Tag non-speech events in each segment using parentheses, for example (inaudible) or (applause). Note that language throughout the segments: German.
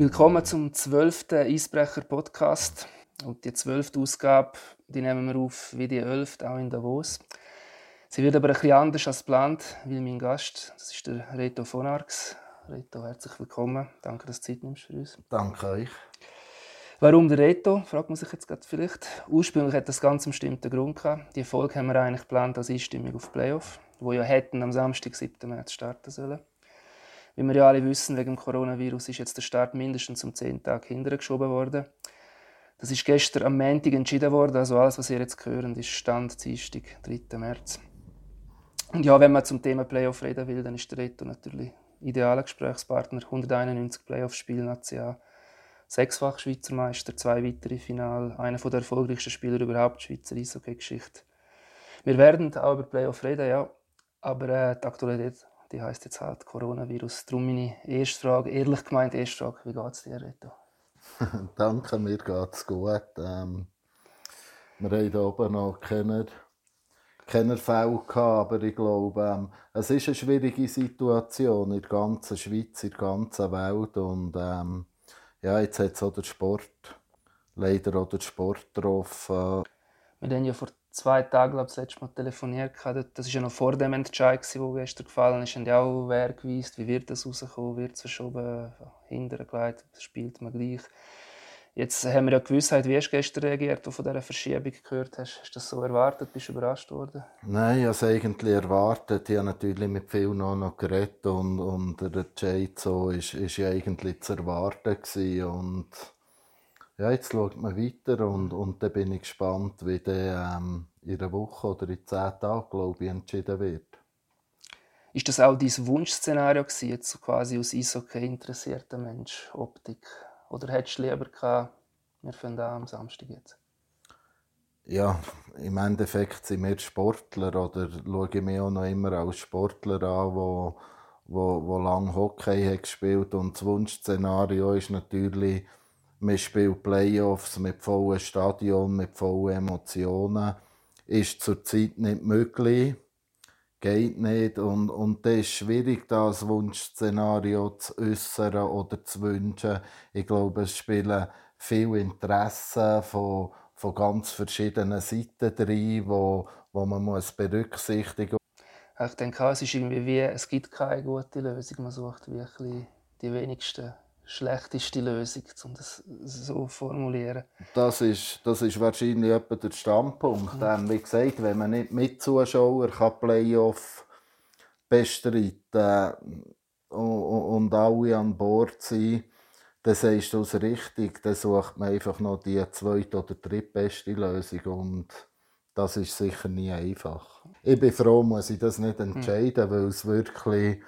Willkommen zum zwölften Eisbrecher-Podcast. Und die zwölfte Ausgabe die nehmen wir auf wie die elfte, auch in Davos. Sie wird aber ein bisschen anders als geplant, weil mein Gast, das ist der Reto von Arx. Reto, herzlich willkommen. Danke, dass du Zeit nimmst für uns. Danke euch. Warum der Reto? Fragt man sich jetzt gerade vielleicht. Ursprünglich hat das ganz einen bestimmten Grund gehabt. Die Folge haben wir eigentlich geplant als Einstimmung auf Playoff, wo ja hätten am Samstag, 7. März starten sollen. Wie wir ja alle wissen, wegen dem Coronavirus ist jetzt der Start mindestens um 10 Tage hintergeschoben worden. Das ist gestern am Montag entschieden worden. Also alles, was ihr jetzt hören, ist Stand Dienstag, 3. März. Und ja, wenn man zum Thema Playoff reden will, dann ist der Reto natürlich idealer Gesprächspartner. 191 Playoff-Spiele National, sechsfach Schweizer Meister, zwei weitere Finale, einer der erfolgreichsten Spieler überhaupt Schweizer Eishockey-Geschichte. Wir werden auch über Playoff reden, ja, aber äh, die Aktualität, die heißt jetzt halt Coronavirus. Darum meine erste Frage, ehrlich gemeint erste Frage, wie geht es dir, Reto? (laughs) Danke, mir geht es gut. Ähm, wir haben hier oben noch keine, keine Fälle gehabt, aber ich glaube, ähm, es ist eine schwierige Situation in der ganzen Schweiz, in der ganzen Welt und ähm, ja, jetzt hat es auch der Sport, leider auch der Sport getroffen. Wir haben ja vor zwei Tagen, glaube ich, das letzte Mal telefoniert. Das war ja noch vor dem Entscheid, der gestern gefallen ist. Und ja auch wer gewusst, wie wird das rauskommen, wird es verschoben, hintergelegt, spielt man gleich. Jetzt haben wir ja Gewissheit, wie hast du gestern reagiert, als du von dieser Verschiebung gehört hast? Hast du das so erwartet? Bist du überrascht worden? Nein, ich habe es eigentlich erwartet. Ich habe natürlich mit vielen noch, noch geredet und, und der Jade so ist, ist eigentlich zu erwarten gewesen. Und ja, jetzt schaut man weiter und, und dann bin ich gespannt, wie der ähm, in einer Woche oder in zehn Tagen, glaube ich, entschieden wird. Ist das auch dein Wunschszenario gewesen, jetzt quasi aus Eishockey interessierter Mensch, Optik? Oder hättest du lieber gehabt, wir fangen an am Samstag jetzt? Ja, im Endeffekt sind wir Sportler oder schaue ich mich auch noch immer als Sportler an, wo, wo, wo lange Hockey hat gespielt und das Wunschszenario ist natürlich man spielt Playoffs mit vollem Stadion, mit vollen Emotionen. Ist zurzeit nicht möglich. Geht nicht. Und, und das ist schwierig, das Wunschszenario zu äußern oder zu wünschen. Ich glaube, es spielen viele Interessen von, von ganz verschiedenen Seiten drin, wo, wo man muss berücksichtigen muss. Ich denke, es ist irgendwie wie, es gibt keine gute Lösung. Man sucht wirklich die wenigsten schlechteste Lösung, um das so zu formulieren. Das ist, das ist wahrscheinlich etwa der Standpunkt. Mhm. Ähm, wie gesagt, wenn man nicht mit Zuschauern kann Playoff bestreiten und, und alle an Bord sein dann sagst du es richtig, dann sucht man einfach noch die zweite oder drittbeste Lösung und das ist sicher nie einfach. Ich bin froh, muss ich das nicht mhm. entscheiden, mhm. weil es wirklich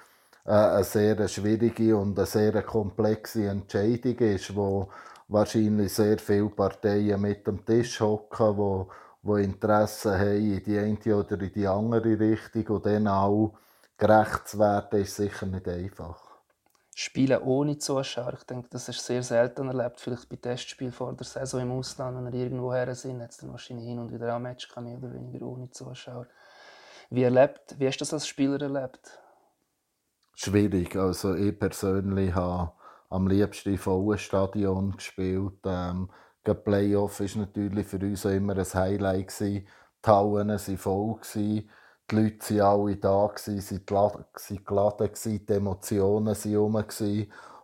eine sehr schwierige und eine sehr komplexe Entscheidung ist, wo wahrscheinlich sehr viele Parteien mit am Tisch hocken, wo, wo Interessen haben in die eine oder in die andere Richtung und dann auch gerecht zu werden, ist sicher nicht einfach. Spielen ohne Zuschauer, ich denke, das ist sehr selten erlebt. Vielleicht bei Testspielen vor der Saison im Ausland, wenn er irgendwo her sind, hat es dann wahrscheinlich hin und wieder ein Match, mehr oder weniger ohne Zuschauer. Wie, erlebt, wie hast du das als Spieler erlebt? Schwierig. Also ich persönlich habe am liebsten in vollen Stadion gespielt. Ähm, der Playoff war natürlich für uns immer ein Highlight. Gewesen. Die Hallen waren voll. Gewesen. Die Leute waren alle da, gewesen, sind geladen, die Emotionen waren herum.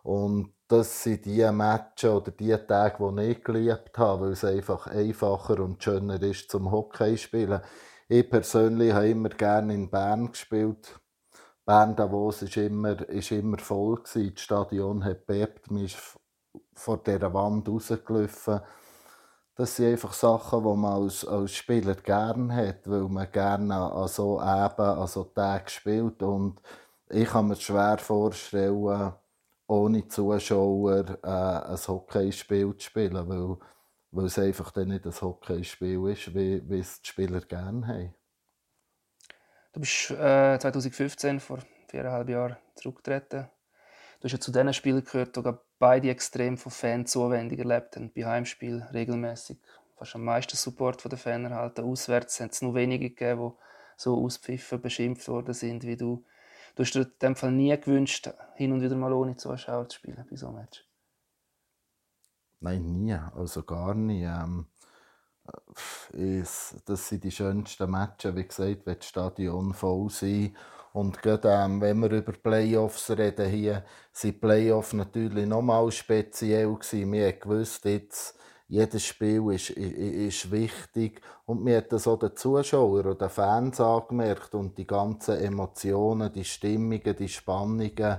Und das sind die Matches oder die Tage, die ich geliebt habe, weil es einfach einfacher und schöner ist zum Hockey spielen. Ich persönlich habe immer gerne in Bern gespielt. Bern Davos ist immer, ist immer voll gewesen. Das Stadion hat bebt, man ist vor dieser Wand rausgelaufen. Das sind einfach Sachen, die man als, als Spieler gerne hat, weil man gerne an so Eben, an so Tagen spielt. Und ich kann mir schwer vorstellen, ohne Zuschauer äh, ein Hockeyspiel zu spielen, weil, weil es einfach dann nicht ein Hockeyspiel ist, wie, wie es die Spieler gerne haben. Du bist äh, 2015, vor viereinhalb Jahren, zurückgetreten. Du hast ja zu den Spielern gehört, die beide extrem von Fanzuwendung erlebt haben. Bei Heimspielen regelmäßig fast am meisten Support von den Fans erhalten. Auswärts hat es nur wenige gegeben, die so auspfiffen, beschimpft worden sind wie du. Du hast dir in dem Fall nie gewünscht, hin und wieder mal ohne Zuschauer zu spielen bei so einem Match. Nein, nie. Also gar nie. Ähm, ist, das sind die schönsten Matches, wie gesagt, wenn das Stadion voll sein. Und gerade ähm, wenn wir über Playoffs reden hier, sind Playoffs natürlich nochmal speziell gewesen. Wir gewusst, jetzt, jedes Spiel ist, ist, ist wichtig. Und mir hat das auch den Zuschauern oder den Fans angemerkt. Und die ganzen Emotionen, die Stimmungen, die Spannungen,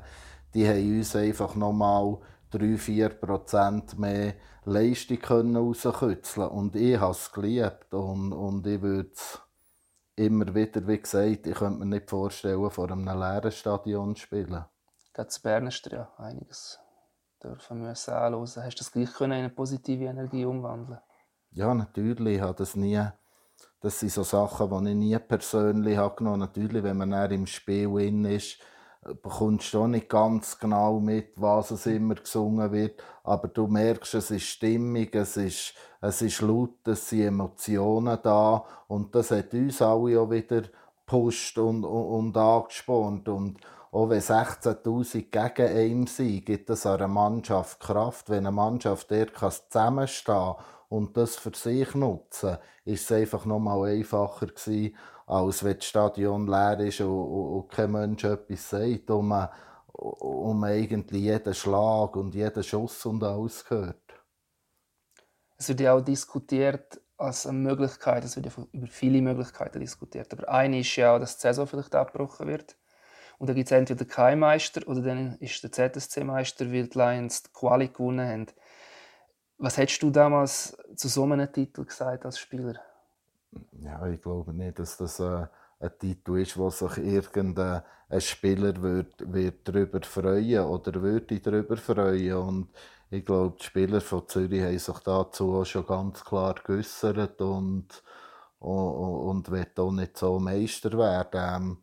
die haben uns einfach nochmal 3-4% mehr Leistung rauskitzeln Und ich habe es geliebt und, und ich würde es immer wieder, wie gesagt, ich könnte mir nicht vorstellen, vor einem leeren Stadion zu spielen. Gerade zu Bern du ja einiges dürfen müssen anhören. Hast du das gleich können in eine positive Energie umwandeln Ja, natürlich. Ich habe das nie... Das sind so Sachen, die ich nie persönlich habe genommen habe. Natürlich, wenn man im Spiel drin ist, bekommst du auch nicht ganz genau mit, was es immer gesungen wird, aber du merkst, es ist stimmig, es ist, es ist laut, es sind Emotionen da. Und das hat uns alle auch wieder gepusht und, und, und angespornt. Und auch wenn 16'000 gegen einen sind, gibt es einer Mannschaft Kraft. Wenn eine Mannschaft der zusammenstehen und das für sich nutzen, ist es einfach noch mal einfacher gewesen, als wenn das Stadion leer ist und, und, und kein Mensch etwas sagt, und man, und jeden Schlag und jeden Schuss und alles hört. Es wird ja auch diskutiert als eine Möglichkeit, es wird ja über viele Möglichkeiten diskutiert, aber eine ist ja auch, dass die Saison vielleicht abgebrochen wird. Und dann gibt es entweder keinen Meister oder dann ist der ZSC-Meister, weil die Lions die Quali gewonnen haben. Was hättest du damals zu so einem Titel gesagt als Spieler? Ja, ich glaube nicht, dass das äh, ein Titel ist, wo sich irgendein Spieler wird, wird darüber freuen oder würde darüber freuen. Und ich glaube, die Spieler von Zürich haben sich dazu auch schon ganz klar geäußert und, und, und wollen auch nicht so Meister werden. Ähm,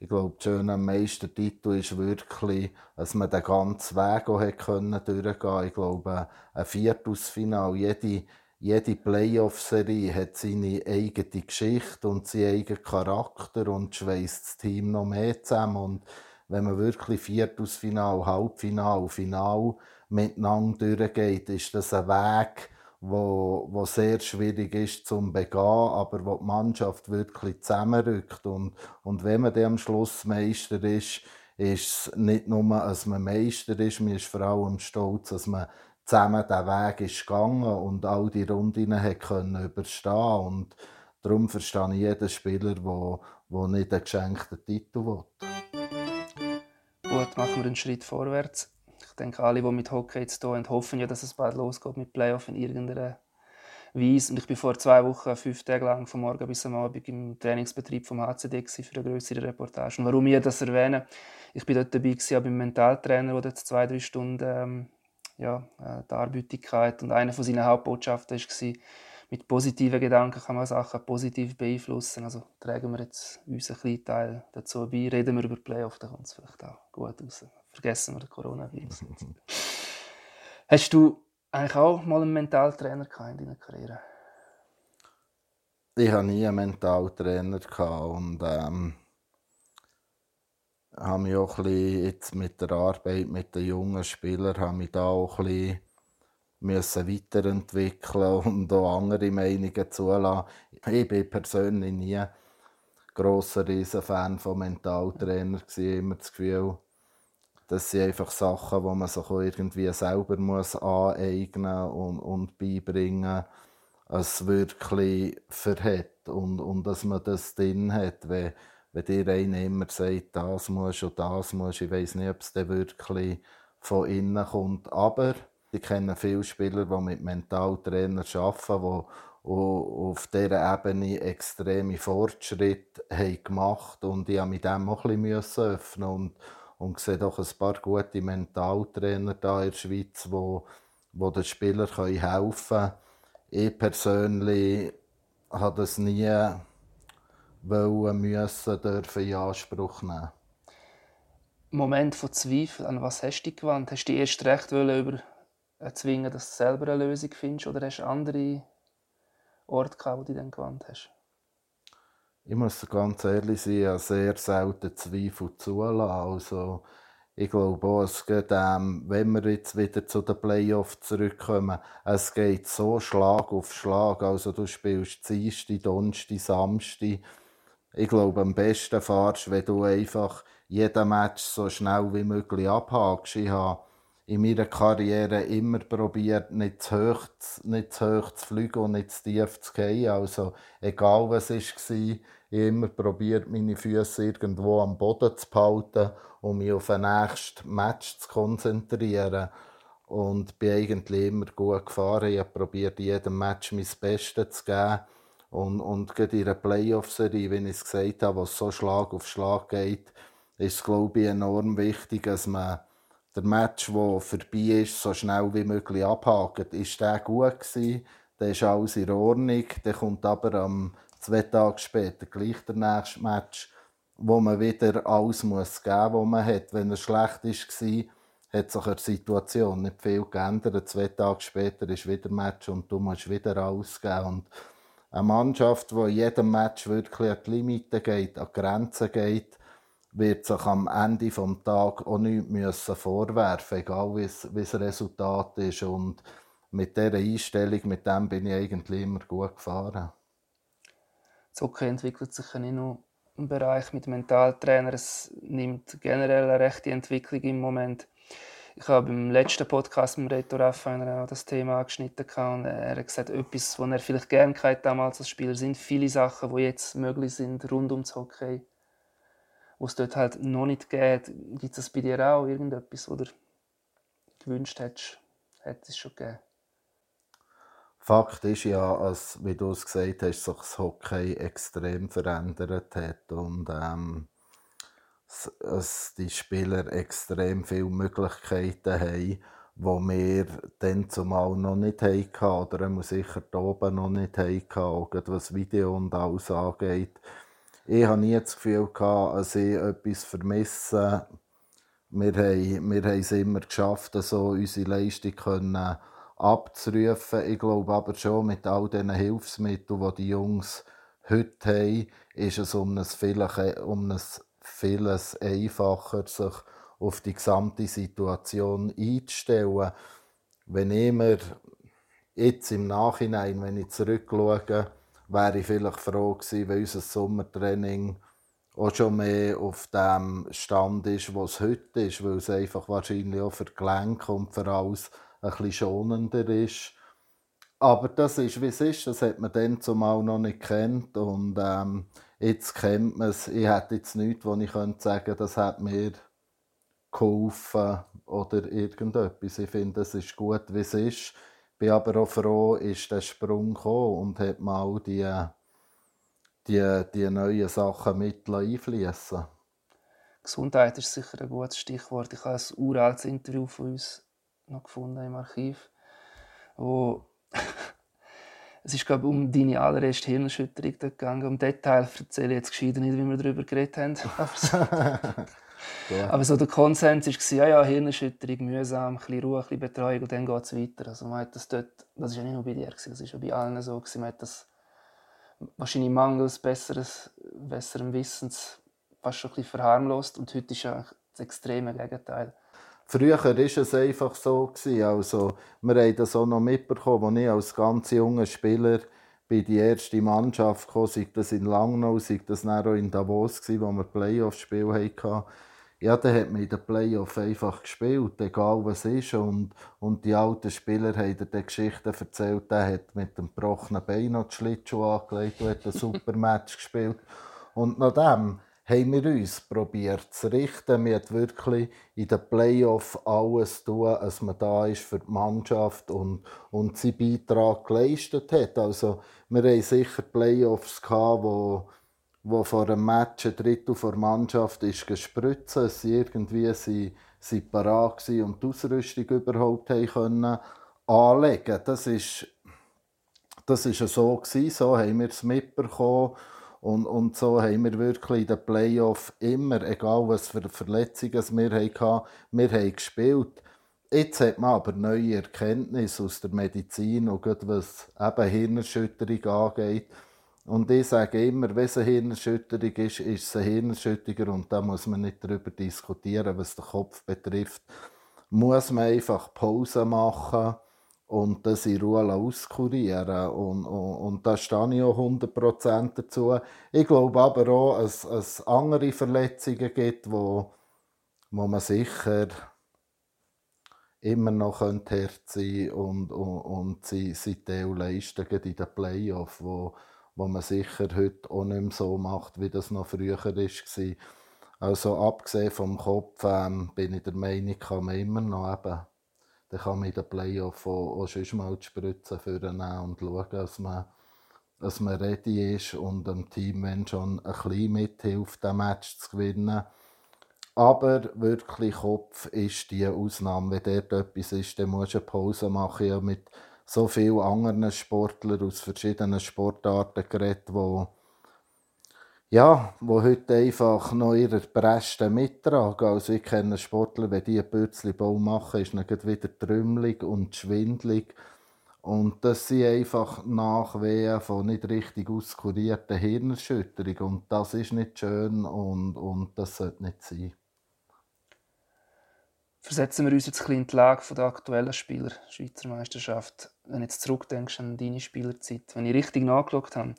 ich glaube, das Schöne am Meistertitel ist wirklich, dass man den ganzen Weg auch durchgehen konnte. Ich glaube, ein Viertelfinale, jede jede Playoff-Serie hat seine eigene Geschichte und seinen eigenen Charakter und schweißt das Team noch mehr zusammen. Und wenn man wirklich Viertelfinal, Halbfinal, Final miteinander durchgeht, ist das ein Weg, wo, wo sehr schwierig ist zum begehen, aber wo die Mannschaft wirklich zusammenrückt. Und, und wenn man dann am Schluss Meister ist, ist es nicht nur, dass man Meister ist, man ist vor allem stolz, dass man zusammen den Weg ist gegangen und all die Runden können überstehen und darum verstehe ich jeden Spieler, der, der nicht einen geschenkten Titel will. Gut, machen wir einen Schritt vorwärts. Ich denke, alle, die mit Hockey jetzt hier haben, hoffen ja, dass es bald losgeht mit Playoff in irgendeiner Weise. Und ich war vor zwei Wochen fünf Tage lang vom Morgen bis am Abend im Trainingsbetrieb vom HCD für eine größere Reportage. Und warum ich das erwähne, ich war dort dabei gewesen, beim Mentaltrainer, der zwei, drei Stunden ähm, ja, äh, die Arbeitigkeit. Und eine von seinen Hauptbotschaften war, mit positiven Gedanken kann man Sachen positiv beeinflussen. Also tragen wir jetzt unseren kleinen Teil dazu bei, reden wir über Playoff, dann kommt es vielleicht auch gut raus. Vergessen wir den Coronavirus. (laughs) Hast du eigentlich auch mal einen Mentaltrainer in deiner Karriere? Ich hatte nie einen Mentaltrainer und ähm, habe mich auch jetzt mit der Arbeit mit den jungen Spielern habe mich da auch müssen weiterentwickeln (laughs) und auch andere Meinungen zulassen. Ich bin persönlich nie grosser Riesenfan von Mentaltrainer gewesen. immer das Gefühl, das sind einfach Sachen, die man sich irgendwie selber muss aneignen und, und beibringen es wirklich verhält und, und dass man das drin hat. Wenn, wenn dir einer immer sagt, das muss und das muss, ich weiß nicht, ob es wirklich von innen kommt. Aber ich kenne viele Spieler, die mit Mentaltrainern arbeiten, die auf dieser Ebene extreme Fortschritte haben gemacht haben. Und ich musste mich dem auch ein bisschen öffnen und, und sehe doch ein paar gute Mentaltrainer da in der Schweiz, wo, wo den Spielern helfen können. Ich persönlich habe das nie wollen, müssen, dürfen in Anspruch nehmen. Moment von Zweifel, an was hast du dich gewandt? Hast du dich erst recht über erzwingen, dass du selber eine Lösung findest oder hast du andere Orte gehabt, wo du dich dann gewandt hast? Ich muss ganz ehrlich sein, ich habe sehr selten Zweifel zulassen. Also, ich glaube auch, es geht, ähm, wenn wir jetzt wieder zu den Playoffs zurückkommen, es geht so Schlag auf Schlag. Also du spielst Dienstag, Donnerstag, Samstag. Ich glaube, am besten fahrst wenn du einfach jeden Match so schnell wie möglich abhakst. Ich habe in meiner Karriere immer probiert, nicht zu hoch, nicht zu hoch zu fliegen und nicht zu tief zu gehen. Also, egal was es war, ich habe immer probiert, meine Füße irgendwo am Boden zu behalten, um mich auf ein nächstes Match zu konzentrieren. Und bin eigentlich immer gut gefahren. Ich habe probiert, jedem Match mein Bestes zu geben. Und, und gerade in einer Playoff-Serie, wie ich es gesagt habe, wo es so Schlag auf Schlag geht, ist es, glaube ich, enorm wichtig, dass man der Match, der vorbei ist, so schnell wie möglich abhakt. Ist der gut gewesen, dann ist alles in Ordnung. Dann kommt aber am zwei Tage später gleich der nächste Match, wo man wieder alles muss geben muss, was man hat. Wenn er schlecht war, hat sich die Situation nicht viel geändert. Zwei Tage später ist wieder ein Match und du musst wieder alles geben. Und eine Mannschaft, die in jedem Match wirklich an die Limite geht, an die Grenzen geht, wird sich am Ende des Tages auch nichts müssen vorwerfen egal wie das Resultat ist. Und mit dieser Einstellung, mit dem bin ich eigentlich immer gut gefahren. Hockey entwickelt sich ja nicht nur im Bereich mit Mentaltrainer, es nimmt generell eine rechte Entwicklung im Moment. Ich habe im letzten Podcast mit Reto Raffiner auch das Thema angeschnitten und er hat gesagt, etwas, was er vielleicht gerne hatte damals als Spieler, sind viele Sachen, die jetzt möglich sind rund ums Hockey wo es dort halt noch nicht geht. Gibt es bei dir auch irgendetwas, oder gewünscht hättest, hätte es schon gegeben? Fakt ist ja, als, wie du es gesagt hast, sich das Hockey extrem verändert hat und ähm, dass die Spieler extrem viele Möglichkeiten haben, die wir dann zumal noch nicht hatten oder sicher hier oben noch nicht hatten, auch was Video und alles angeht ich habe nie das Gefühl dass ich etwas vermisse. Wir haben, wir haben es immer geschafft, so unsere Leistung können abzurufen. Ich glaube aber schon, mit all diesen Hilfsmitteln, die die Jungs heute haben, ist es um ein vieles, um ein vieles einfacher, sich auf die gesamte Situation einzustellen. Wenn ich mir jetzt im Nachhinein, wenn ich zurückschaue, wäre ich vielleicht froh gewesen, wenn unser Sommertraining auch schon mehr auf dem Stand ist, wo es heute ist, weil es einfach wahrscheinlich auch für die Gelenke und für alles ein bisschen schonender ist. Aber das ist, wie es ist, das hat man dann zumal noch nicht kennt und ähm, jetzt kennt man es. Ich hätte jetzt nichts, wo ich könnte sagen das hat mir geholfen oder irgendetwas. Ich finde, es ist gut, wie es ist bin aber auch froh, ist der Sprung gekommen und hat mal die, die, die neuen Sachen mit einfließen Gesundheit ist sicher ein gutes Stichwort. Ich habe ein uraltes Interview von uns noch gefunden im Archiv, wo es ist glaube um deine allererste Hirnerschütterung gegangen. Um Detail erzähle ich jetzt gescheiter nicht, wie wir darüber geredet haben. (laughs) Aber so der Konsens war, ja, ja, Hirnerschütterung, mühsam, ein bisschen Ruhe, ein bisschen Betreuung und dann geht es weiter. Also man hat das dort, das war ja nicht nur bei dir, das war ja bei allen so. Man hat das wahrscheinlich mangels besseres, besserem Wissens fast schon ein bisschen verharmlost und heute ist ja das extreme Gegenteil. Früher war es einfach so. Also, wir haben das auch noch mitbekommen, als ich als ganz junger Spieler bei die erste Mannschaft kam, sei das in Langnau, sei das auch in Davos, wo wir Playoff-Spiel hatten ja, dann hat man in den Playoffs einfach gespielt, egal was ist. Und, und die alten Spieler haben dir Geschichten erzählt, der hat mit dem gebrochenen Bein noch die Schlittschuhe angelegt und hat ein super Match gespielt. Und nach dem haben wir uns probiert zu richten. Wir haben wirklich in den Playoffs alles tun, dass man da ist für die Mannschaft und, und seinen Beitrag geleistet hat. Also, wir haben sicher Playoffs gehabt, wo wo vor einem Match ein Drittel der Mannschaft ist gespritzt, sie irgendwie sie, sie parat und die Ausrüstung überhaupt können anlegen. Das ist das ist so gewesen, so haben wir es mitbekommen und, und so haben wir wirklich in den Playoffs immer, egal was für Verletzungen wir hatten, wir haben gespielt. Jetzt hat man aber neue Erkenntnisse aus der Medizin und was eben Hirnerschütterung angeht Und ich sage immer, wenn es eine Hirnerschütterung ist, ist es eine Hirnerschütterung und da muss man nicht darüber diskutieren, was den Kopf betrifft. Muss man einfach Pause machen und das in Ruhe auskurieren. Und, und, und da stehe ich auch 100% dazu. Ich glaube aber auch, dass es andere Verletzungen gibt, wo, wo man sicher immer noch hart sein und, und, und sie, sie Teil leisten in den Playoffs, wo, wo man sicher heute auch nicht mehr so macht, wie das noch früher war. Also abgesehen vom Kopf ähm, bin ich der Meinung, kann man immer noch eben dann kann man in den Playoffs auch, auch schon mal die Spritze vornehmen und schauen, dass man, dass man ready ist und dem Team wenn schon ein bisschen mithilft, das Match zu gewinnen. Aber wirklich Kopf ist die Ausnahme. Wenn dort etwas ist, dann musst du eine Pause machen. Ja, mit so vielen anderen Sportlern aus verschiedenen Sportarten geredet, die ja, wo heute einfach noch ihre Bresten mittragen. Also ich kenne Sportler, wenn die einen Pürzelbau machen, ist dann wieder trümmelig und schwindlig. Und das sind einfach Nachwehen von nicht richtig auskurierten Hirnerschütterungen. Und das ist nicht schön und, und das sollte nicht sein. Versetzen wir uns jetzt in die Lage der aktuellen Spieler der Schweizer Meisterschaft. Wenn du jetzt zurückdenkst an deine Spielerzeit, wenn ich richtig nachgeschaut habe,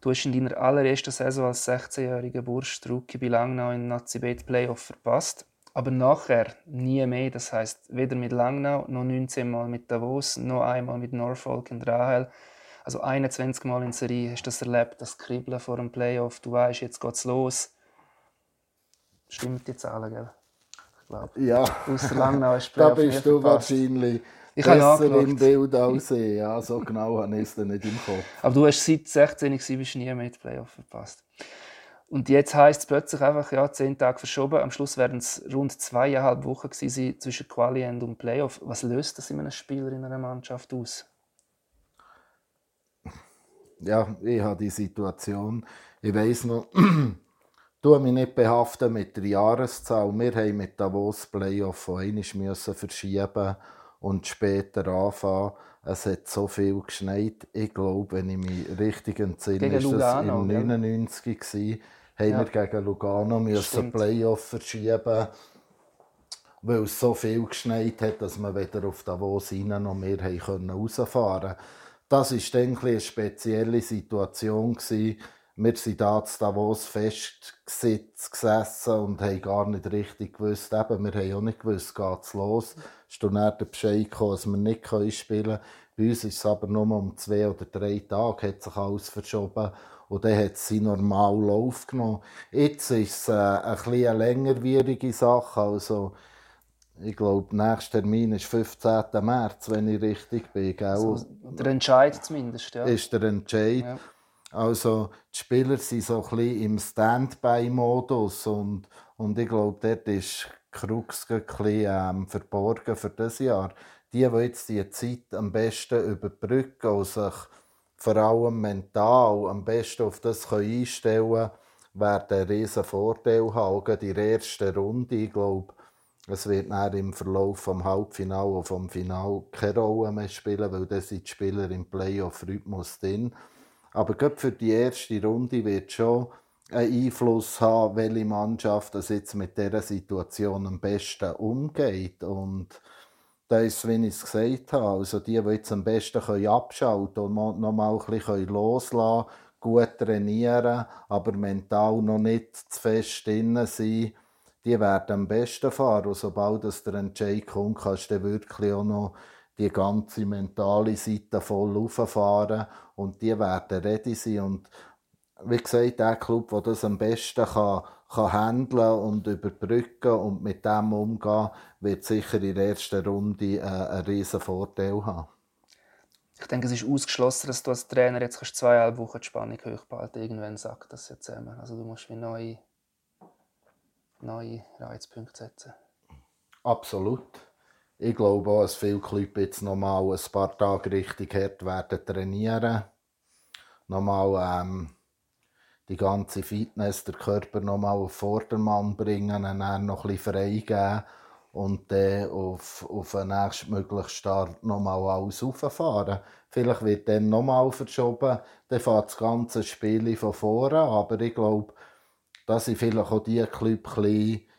Du hast in deiner allerersten Saison als 16-jähriger Bursch Rookie bei Langnau in Nazi Bet Playoff verpasst. Aber nachher nie mehr. Das heißt weder mit Langnau noch 19 Mal mit Davos, noch einmal mit Norfolk und Rahel. Also 21 Mal in Serie hast du das erlebt, das Kribbeln vor dem Playoff. Du weißt, jetzt geht's los. Stimmt die Zahlen, gell? Ich glaube. Ja. Aus Langnau hast du (laughs) Da bist du wahrscheinlich ich besser im Bild ich. Ja, so genau habe ich es dann nicht im Kopf. Aber du hast seit 16 bist nie mehr die Playoff verpasst. Und jetzt heisst es plötzlich einfach, ja, zehn Tage verschoben. Am Schluss werden es rund zweieinhalb Wochen gewesen zwischen Quali und Playoff. Was löst das in einem Spieler in einer Mannschaft aus? Ja, ich habe die Situation. Ich weiß noch, (clears throat) tue mich nicht behaften mit der Jahreszahl. Wir haben mit Davos Playoff von einmal verschieben und später anfangen. Es hat so viel geschneit. Ich glaube, wenn ich mich richtig entsinne, ist das im 99 gewesen, haben ja. wir gegen Lugano müssen Playoff verschieben weil es so viel geschneit hat, dass wir weder auf Davos rein noch mehr rausfahren konnten. Das war eine spezielle Situation. Gewesen wir sind da zu Davos festgesessen und haben gar nicht richtig gewusst, eben, wir haben auch nicht gewusst, geht es los. Es ist dann der Bescheid gekommen, dass wir nicht spielen können. Bei uns ist es aber nur um zwei oder drei Tage, hat sich alles verschoben. Und dann hat sie normal Lauf genommen. Jetzt ist es äh, ein eine längerwierige Sache. Also, ich glaube, der nächste Termin ist 15. März, wenn ich richtig bin. Gell? Also, der Entscheid zumindest, ja. Ist der Entscheid. Ja. Also die Spieler sind so ein bisschen im Standby-Modus und, und ich glaube, dort ist Krux ähm, verborgen für dieses Jahr. Die, die jetzt die Zeit am besten überbrücken und sich vor allem mental am besten auf das einstellen können, werden einen riesen Vorteil haben, auch in der Runde. Ich glaube, es wird im Verlauf vom Halbfinale und vom Final keine Rolle mehr spielen, weil dann sind die Spieler im Playoff-Rhythmus drin. Aber gerade für die erste Runde wird schon Einfluss haben, welche Mannschaft das jetzt mit dieser Situation am besten umgeht. Und da ist, wie ich es gesagt habe, also die, die jetzt am besten können abschalten und noch mal ein bisschen loslassen können, gut trainieren, aber mental noch nicht zu fest drin sein, die werden am besten fahren. Und sobald das der Entscheid kommt, kannst du wirklich auch noch die ganze mentale Seite voll auffahren und die werden ready sein. Und wie gesagt, der Club, der das am besten kann, kann handeln und überbrücken und mit dem umgehen, wird sicher in der ersten Runde äh, einen riesen Vorteil haben. Ich denke, es ist ausgeschlossen, dass du als Trainer jetzt zweieinhalb Wochen die Spannung hochbehalten Irgendwann sagt das jetzt zusammen. Also du musst wie neue, neue Reizpunkte setzen. Absolut. Ich glaube auch, dass viele Clubs jetzt noch mal ein paar Tage richtig hart werden trainieren. Nochmal ähm, die ganze Fitness, der Körper noch mal auf Vordermann bringen, und dann noch ein bisschen freigeben und dann auf, auf den nächstmöglichen Start nochmal alles rauffahren. Vielleicht wird dann nochmal verschoben, dann fährt das ganze Spiel von vorne, aber ich glaube, dass sind vielleicht auch die Club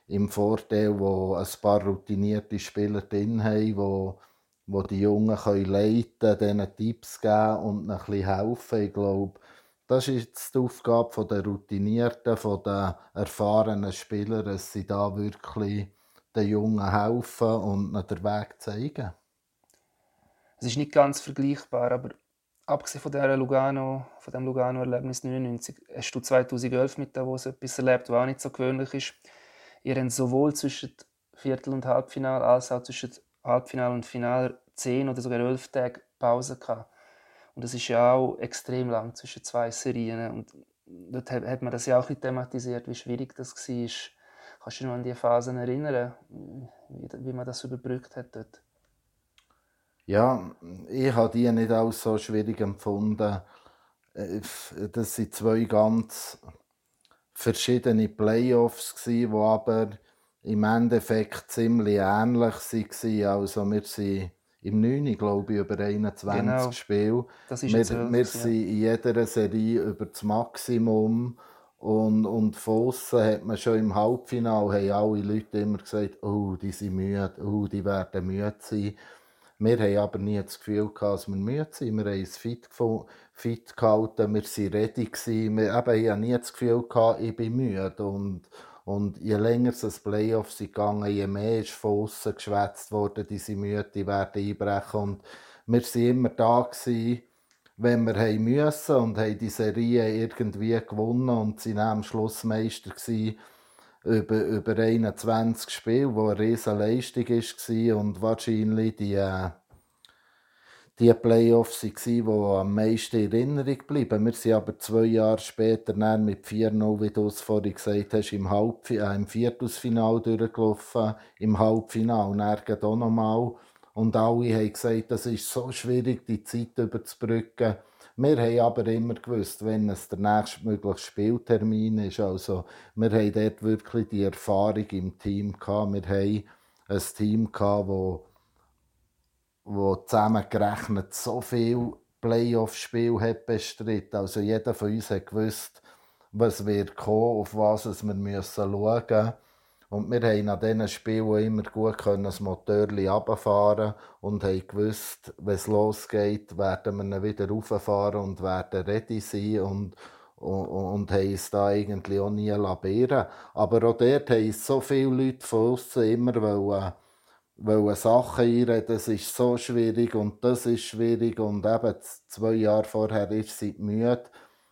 im Vorteil, wo ein paar routinierte Spieler drin haben, wo, wo die Jungen können leiten können, ihnen Tipps geben und ein bisschen helfen. Ich glaube, das ist die Aufgabe der Routinierten, der erfahrenen Spieler, dass sie da wirklich den Jungen helfen und ihnen den Weg zeigen. Es ist nicht ganz vergleichbar, aber abgesehen von, der Lugano, von dem Lugano-Erlebnis 99, hast du 2011 mit Davos etwas erlebt, was auch nicht so gewöhnlich ist. Ihr habt sowohl zwischen Viertel- und Halbfinale als auch zwischen Halbfinale und Finale zehn oder sogar elf Tage Pause gehabt. Und das ist ja auch extrem lang zwischen zwei Serien. Und dort hat man das ja auch thematisiert, wie schwierig das war. Kannst du dich noch an diese Phasen erinnern, wie, man das überbrückt hat dort? Ja, ich habe die nicht als so schwierig empfunden. Äh, das sind zwei ganz verschiedene Playoffs, die aber im Endeffekt ziemlich ähnlich waren. Also wir sind im 9. glaube ich, über 21 genau. Spiele. Das ist wir, wir sind in jeder Serie über das Maximum. Und, und von hat man schon im Halbfinale haben alle Leute immer gesagt, oh, die sind müde, oh, die werden müde sein. Wir haben aber nie das Gefühl gehabt, dass wir müde sind. Wir haben uns fit, fit gehalten, wir waren ready. Wir, eben, ich hatte nie das Gefühl gehabt, ich bin müde. Und, und je länger es das Playoff sind gegangen, je mehr ist von außen geschwätzt worden, die sind die werden einbrechen. Und wir waren immer da, gewesen, wenn wir haben müssen und haben die Serie irgendwie gewonnen und sind am Schluss Meister gewesen über, über 21 Spiele, wo eine riesige Leistung war und wahrscheinlich die, äh, die Playoffs waren, die am meisten in Erinnerung bleiben. Wir sind aber zwei Jahre später dann mit 4-0, wie du es vorhin gesagt hast, im, Halbf äh, im Viertelfinal durchgelaufen, im Halbfinale, und dann auch nochmal. Und alle haben gesagt, das ist so schwierig, die Zeit überzubrücken. Wir haben aber immer gewusst, wenn es der nächstmögliche Spieltermin ist. Also, wir haben dort wirklich die Erfahrung im Team gehabt. Wir haben ein Team gehabt, wo, wo zusammengerechnet so viel Playoff-Spiel hat bestritten. Also, jeder von uns hat gewusst, was wird kommen, auf was wir schauen müssen. Und wir haben an diesen Spielen immer gut können das Motor runterfahren und haben gewusst, wenn es losgeht, werden wir ihn wieder rauffahren und werden ready sein und, und, und haben es da eigentlich auch nie labieren. Aber auch dort haben so viele Leute von außen immer wollen, wollen Sachen einreden, das ist so schwierig und das ist schwierig und eben zwei Jahre vorher ist sie müde.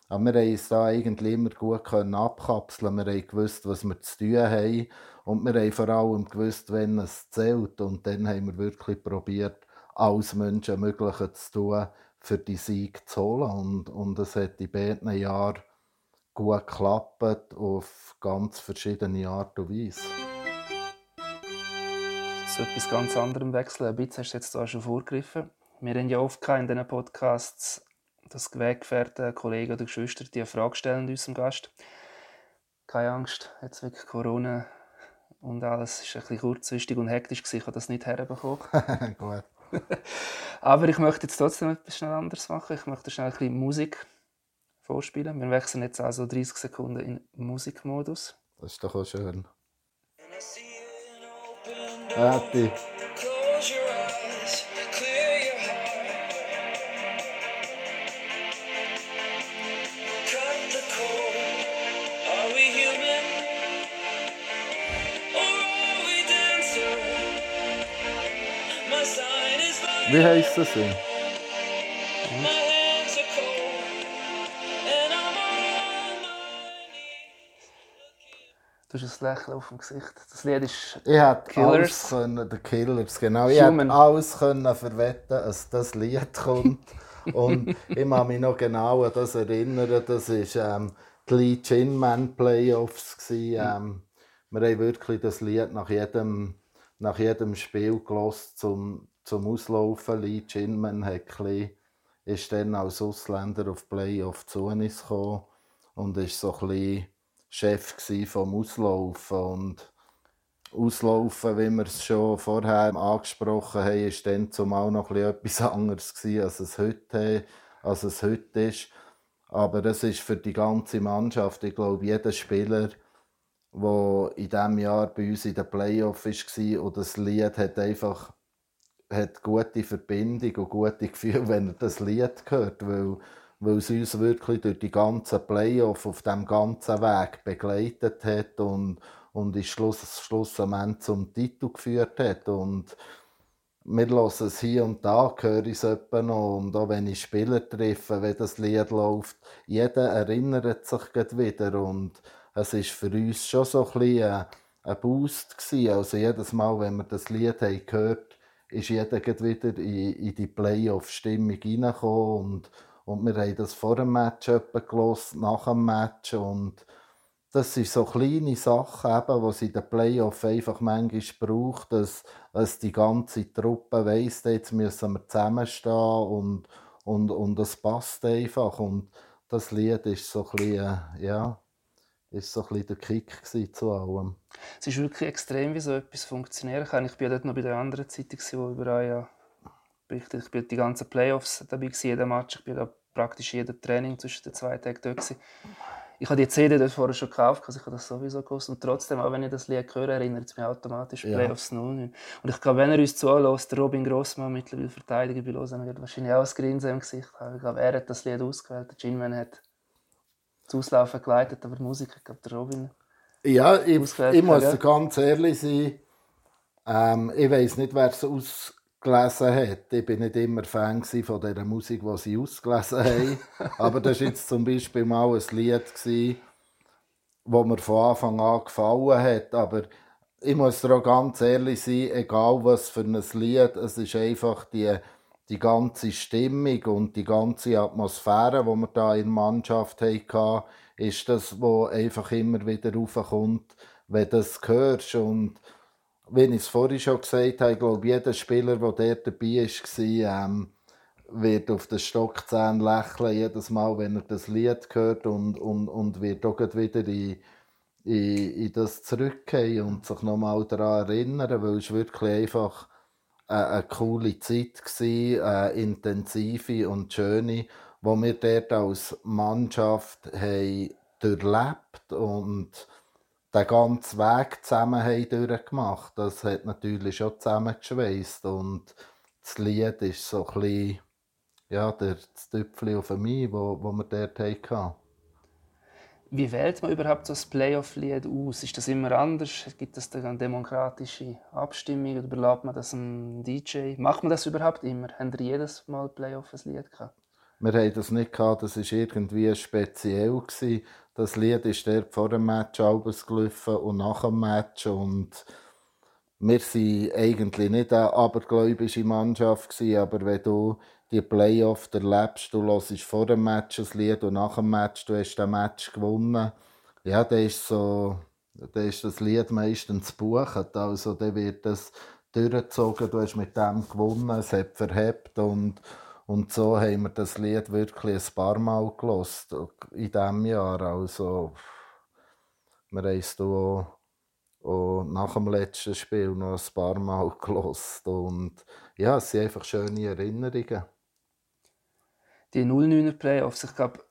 Aber wir haben uns da eigentlich immer gut abkapseln Wir haben gewusst, was wir zu tun haben. Und wir haben vor allem gewusst, wenn es zählt. Und dann haben wir wirklich probiert, alles Menschenmögliche zu tun, für die Sieg zu holen. Und, und es hat in beiden Jahren gut geklappt, auf ganz verschiedene Art und Weise. Zu etwas ganz anderem wechseln. Ein bisschen hast du jetzt da schon vorgegriffen. Wir haben ja oft in diesen Podcasts dass Weggefährten, Kollegen oder Geschwister die eine Frage stellen unserem Gast. Keine Angst, jetzt wirklich Corona und alles ist ein bisschen kurzfristig und hektisch gewesen. Ich habe das nicht herbekommen. (laughs) Gut. (laughs) Aber ich möchte jetzt trotzdem etwas schnell anderes machen. Ich möchte schnell ein bisschen Musik vorspielen. Wir wechseln jetzt also 30 Sekunden in Musikmodus. Das ist doch auch schön. Happy. Wie heisst das denn? Du hast ein Lächeln auf dem Gesicht. Das Lied ist ich hätte Killers. Können, The Killers, genau. Ich hätte alles können verwetten, dass das Lied kommt. (laughs) Und ich kann mich noch genau an das erinnern. Das war ähm, die Lee Chin Man Playoffs. Ähm, wir haben wirklich das Lied nach jedem, nach jedem Spiel gelost, um zum Auslaufen. Lee Chinman ist dann als Ausländer auf Playoff zu uns gekommen und war so ein Chef vom Auslaufen. Und, auslaufen, wie wir es schon vorher angesprochen haben, ist dann zumal noch etwas (laughs) anderes gewesen, als es heute, als es heute ist. Aber es ist für die ganze Mannschaft, ich glaube, jeder Spieler, der in diesem Jahr bei uns in den Playoffs war und das Lied hat einfach hat gute Verbindung und gute Gefühle, (laughs) wenn er das Lied hört, weil, weil es uns wirklich durch die ganzen Playoffs auf dem ganzen Weg begleitet hat und, und ist Schluss, schlussendlich zum Titel geführt hat. Und wir hören es hier und da, höre ich es noch. Und auch wenn ich Spieler treffe, wenn das Lied läuft, jeder erinnert sich wieder. Und es ist für uns schon so ein bisschen ein Boost gewesen. Also jedes Mal, wenn wir das Lied haben gehört ist jeder wieder in, in die Playoff-Stimmung reingekommen. Und, und wir haben das vor dem Match gehört, nach dem Match. Und das sind so kleine Sachen, eben, die es in den Playoffs einfach manchmal braucht, dass, dass die ganze Truppe weiss, jetzt müssen wir zusammenstehen und, und, und das passt einfach. Und das Lied ist so ein bisschen, ja, ist so ein der Kick zu allem. Es ist wirklich extrem, wie so etwas funktionieren kann. Ich war dort noch bei der anderen Zeitung, die über ein Jahr berichtet. Ich war die ganzen Playoffs dabei, jeden Match. Ich war praktisch jeden Training zwischen den zwei Tagen dort. Ich habe die CD dort vorher schon gekauft, also ich habe das sowieso gewusst. Und trotzdem, auch wenn ich das Lied höre, erinnert es mich automatisch ja. Playoffs 09. Und ich glaube, wenn er uns zulässt, Robin Grossmann, mittlerweile Verteidiger bei Lausanne, wird wahrscheinlich auch ein Grinsen im Gesicht haben. Ich glaube, er hat das Lied ausgewählt. Der Ginman hat das Auslaufen geleitet, aber die Musik, ich glaube, der Robin. Ja, ich, ich muss ja. ganz ehrlich sein, ähm, ich weiß nicht, wer es ausgelesen hat. Ich bin nicht immer Fan von der Musik, die sie ausgelesen haben. (laughs) aber das war jetzt zum Beispiel mal ein Lied, gewesen, das mir von Anfang an gefallen hat. Aber ich muss dir auch ganz ehrlich sein, egal was für ein Lied, es ist einfach die die ganze Stimmung und die ganze Atmosphäre, die wir da in der Mannschaft hatten, ist das, was einfach immer wieder raufkommt, wenn du das hörst. Und wie ich es vorhin schon gesagt habe, ich glaube, jeder Spieler, der dort dabei war, ähm, wird auf den Stockzähnen lächeln, jedes Mal, wenn er das Lied hört und, und, und wird auch wieder in, in, in das zurückgehen und sich nochmal daran erinnern, weil es wirklich einfach eine coole Zeit, gewesen, eine intensive und schöne, wo wir dort als Mannschaft haben durchlebt und den ganzen Weg zusammen haben durchgemacht. Das hat natürlich schon zusammengeschweißt und das Lied ist so ein bisschen, ja, der, das Tüpfchen auf mich, wo, wo wir dort hatten. Wie wählt man überhaupt so ein Playoff-Lied aus? Ist das immer anders? Gibt es eine demokratische Abstimmung oder überlässt man das einem DJ? Macht man das überhaupt immer? Haben ihr jedes Mal Playoff ein Lied gehabt? Wir haben das nicht gehabt, das war irgendwie speziell. Das Lied ist dort vor dem Match gelaufen und nach dem Match. Und wir waren eigentlich nicht eine abergläubische Mannschaft, aber wenn du die Playoff erlebst, du hörst vor dem Match ein Lied und nach dem Match, du hast das Match gewonnen, ja, dann ist, so, dann ist das Lied meistens gebucht. Also dann wird das durchgezogen, du hast mit dem gewonnen, es hat verhebt und, und so haben wir das Lied wirklich ein paar Mal gelost in diesem Jahr. Also wir haben es auch, auch nach dem letzten Spiel noch ein paar Mal (laughs) gelost. Und ja, es sind einfach schöne Erinnerungen. Die 0-9er Playoffs, ich glaube,